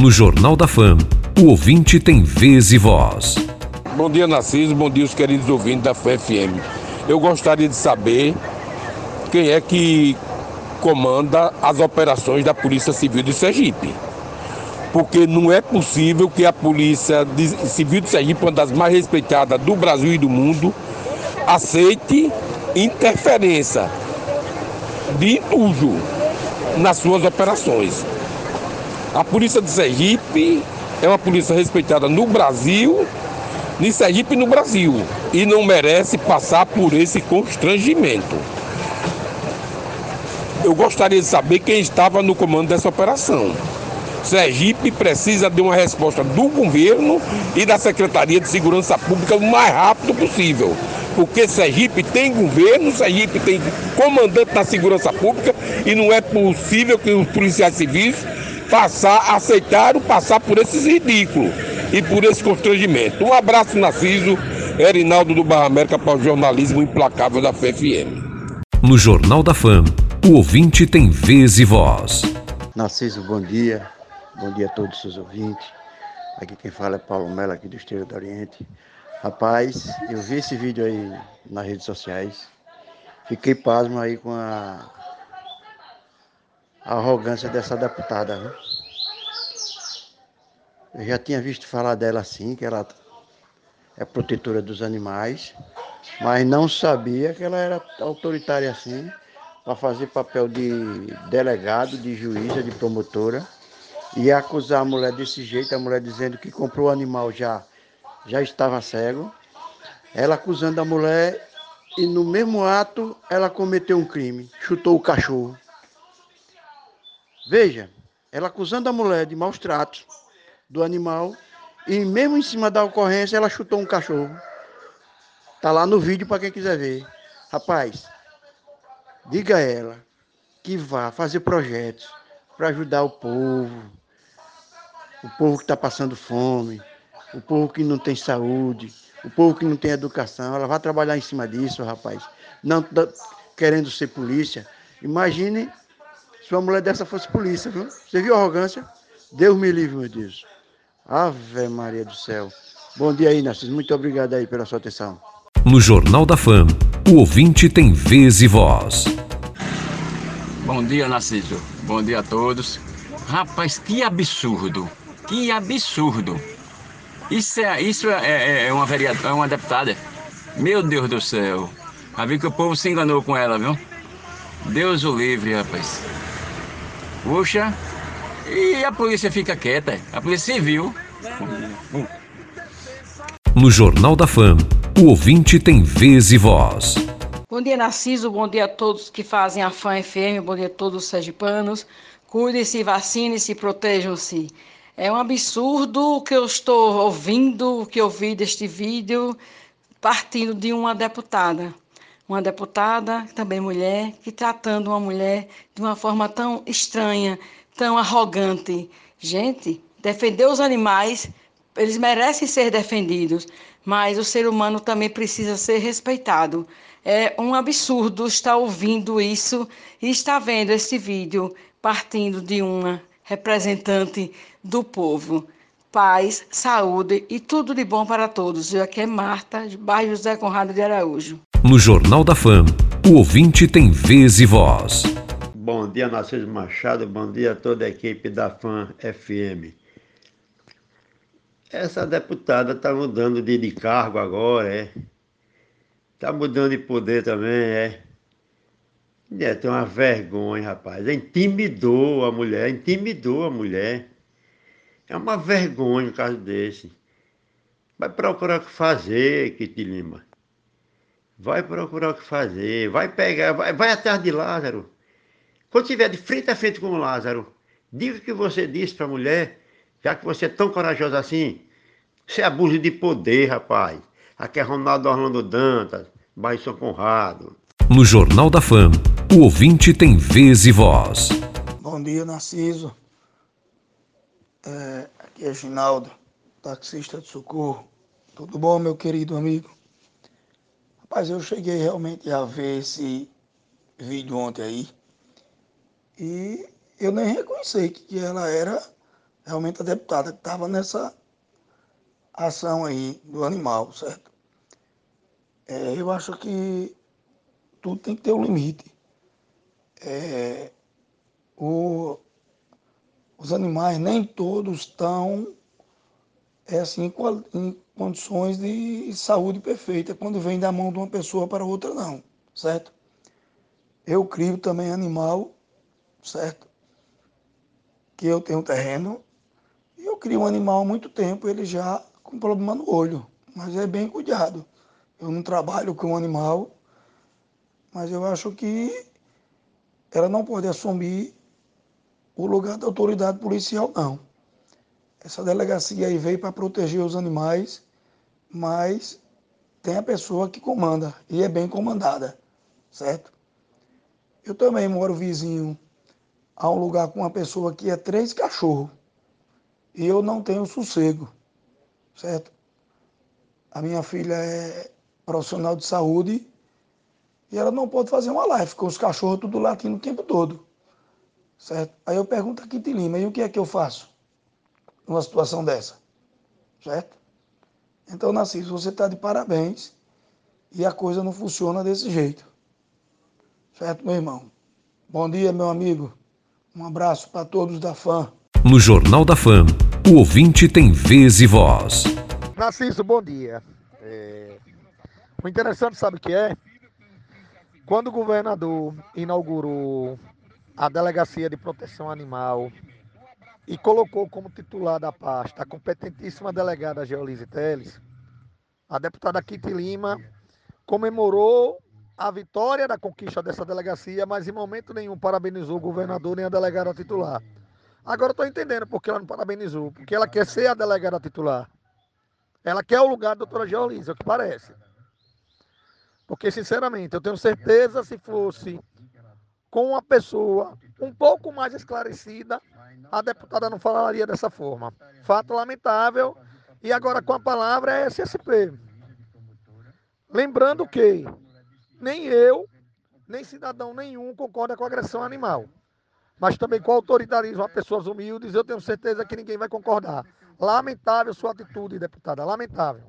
No Jornal da Fam, o ouvinte tem vez e voz. Bom dia, Narciso. Bom dia, os queridos ouvintes da Fam FM. Eu gostaria de saber quem é que comanda as operações da Polícia Civil de Sergipe. Porque não é possível que a Polícia Civil de Sergipe, uma das mais respeitadas do Brasil e do mundo, aceite interferência de intruso nas suas operações. A polícia de Sergipe é uma polícia respeitada no Brasil, em Sergipe no Brasil, e não merece passar por esse constrangimento. Eu gostaria de saber quem estava no comando dessa operação. Sergipe precisa de uma resposta do governo e da Secretaria de Segurança Pública o mais rápido possível porque Sergipe tem governo, Sergipe tem comandante da segurança pública e não é possível que os policiais civis passar, aceitaram passar por esses ridículos e por esse constrangimento. Um abraço, Narciso, Erinaldo do Barra América para o jornalismo implacável da FFM. No Jornal da Fam, o ouvinte tem vez e voz. Narciso, bom dia. Bom dia a todos os seus ouvintes. Aqui quem fala é Paulo Mello, aqui do Esteiro do Oriente. Rapaz, eu vi esse vídeo aí nas redes sociais. Fiquei pasmo aí com a, a arrogância dessa deputada. Né? Eu já tinha visto falar dela assim, que ela é protetora dos animais, mas não sabia que ela era autoritária assim, para fazer papel de delegado, de juíza, de promotora, e acusar a mulher desse jeito, a mulher dizendo que comprou o animal já já estava cego, ela acusando a mulher e no mesmo ato ela cometeu um crime, chutou o cachorro. Veja, ela acusando a mulher de maus tratos do animal e mesmo em cima da ocorrência ela chutou um cachorro. Tá lá no vídeo para quem quiser ver. Rapaz, diga a ela que vá fazer projetos para ajudar o povo, o povo que está passando fome, o povo que não tem saúde, o povo que não tem educação, ela vai trabalhar em cima disso, rapaz. Não tá querendo ser polícia. Imagine se uma mulher dessa fosse polícia, viu? Você viu a arrogância? Deus me livre, meu Deus. Ave Maria do céu. Bom dia aí, Narciso. Muito obrigado aí pela sua atenção. No Jornal da Fam, o ouvinte tem vez e voz. Bom dia, Narciso. Bom dia a todos. Rapaz, que absurdo. Que absurdo. Isso é, isso é, é, é uma vereadora, é uma deputada. Meu Deus do céu. Já vi que o povo se enganou com ela, viu? Deus o livre, rapaz. Puxa, e a polícia fica quieta. A polícia civil. No Jornal da Fam, o ouvinte tem vez e voz. Bom dia, Narciso. Bom dia a todos que fazem a FAM FM. Bom dia a todos os sergipanos. Cuidem-se, vacinem-se, protejam-se. É um absurdo o que eu estou ouvindo, o que eu vi deste vídeo, partindo de uma deputada. Uma deputada, também mulher, que tratando uma mulher de uma forma tão estranha, tão arrogante. Gente, defender os animais, eles merecem ser defendidos, mas o ser humano também precisa ser respeitado. É um absurdo estar ouvindo isso e estar vendo esse vídeo partindo de uma representante do povo. Paz, saúde e tudo de bom para todos. Eu aqui é Marta, de bairro José Conrado de Araújo. No Jornal da Fam, o ouvinte tem vez e voz. Bom dia, Narciso Machado. Bom dia a toda a equipe da FAM FM. Essa deputada está mudando de, de cargo agora, é? Está mudando de poder também, é? É, tem uma vergonha, rapaz. Intimidou a mulher, intimidou a mulher. É uma vergonha um caso desse. Vai procurar o que fazer, Kitty Lima. Vai procurar o que fazer. Vai pegar, vai, vai atrás de Lázaro. Quando estiver de frente a frente com o Lázaro, diga o que você disse para a mulher, já que você é tão corajoso assim. Você é abuso de poder, rapaz. Aqui é Ronaldo Orlando Dantas, bairro São Conrado. No Jornal da Fam, o ouvinte tem vez e voz. Bom dia, Narciso. É, aqui é Ginaldo, taxista de socorro. Tudo bom, meu querido amigo? Rapaz, eu cheguei realmente a ver esse vídeo ontem aí e eu nem reconheci que ela era realmente a deputada que estava nessa ação aí do animal, certo? É, eu acho que tudo tem que ter um limite. É, o, os animais nem todos estão é assim, em condições de saúde perfeita quando vem da mão de uma pessoa para outra, não, certo? Eu crio também animal, certo? Que eu tenho terreno e eu crio um animal há muito tempo, ele já com problema no olho, mas é bem cuidado. Eu não trabalho com animal, mas eu acho que ela não pode assumir o lugar da autoridade policial, não. Essa delegacia aí veio para proteger os animais, mas tem a pessoa que comanda e é bem comandada, certo? Eu também moro vizinho a um lugar com uma pessoa que é três cachorros e eu não tenho sossego, certo? A minha filha é profissional de saúde e ela não pode fazer uma live com os cachorros tudo latindo o tempo todo, certo? Aí eu pergunto aqui de Lima, e o que é que eu faço numa situação dessa, certo? Então, Narciso, você está de parabéns e a coisa não funciona desse jeito. Certo, meu irmão? Bom dia, meu amigo. Um abraço para todos da FAM. No Jornal da FAM, o ouvinte tem vez e voz. Narciso, bom dia. É... O interessante, sabe o que é? Quando o governador inaugurou a Delegacia de Proteção Animal e colocou como titular da pasta a competentíssima delegada Geolise Teles, a deputada Kitty Lima comemorou a vitória da conquista dessa delegacia, mas em momento nenhum parabenizou o governador nem a delegada titular. Agora estou entendendo por que ela não parabenizou, porque ela quer ser a delegada titular. Ela quer o lugar da doutora Geolise, é o que parece. Porque, sinceramente, eu tenho certeza se fosse com uma pessoa um pouco mais esclarecida, a deputada não falaria dessa forma. Fato lamentável. E agora com a palavra é SSP. Lembrando que nem eu, nem cidadão nenhum concorda com agressão animal. Mas também com autoritarismo a pessoas humildes, eu tenho certeza que ninguém vai concordar. Lamentável sua atitude, deputada, lamentável.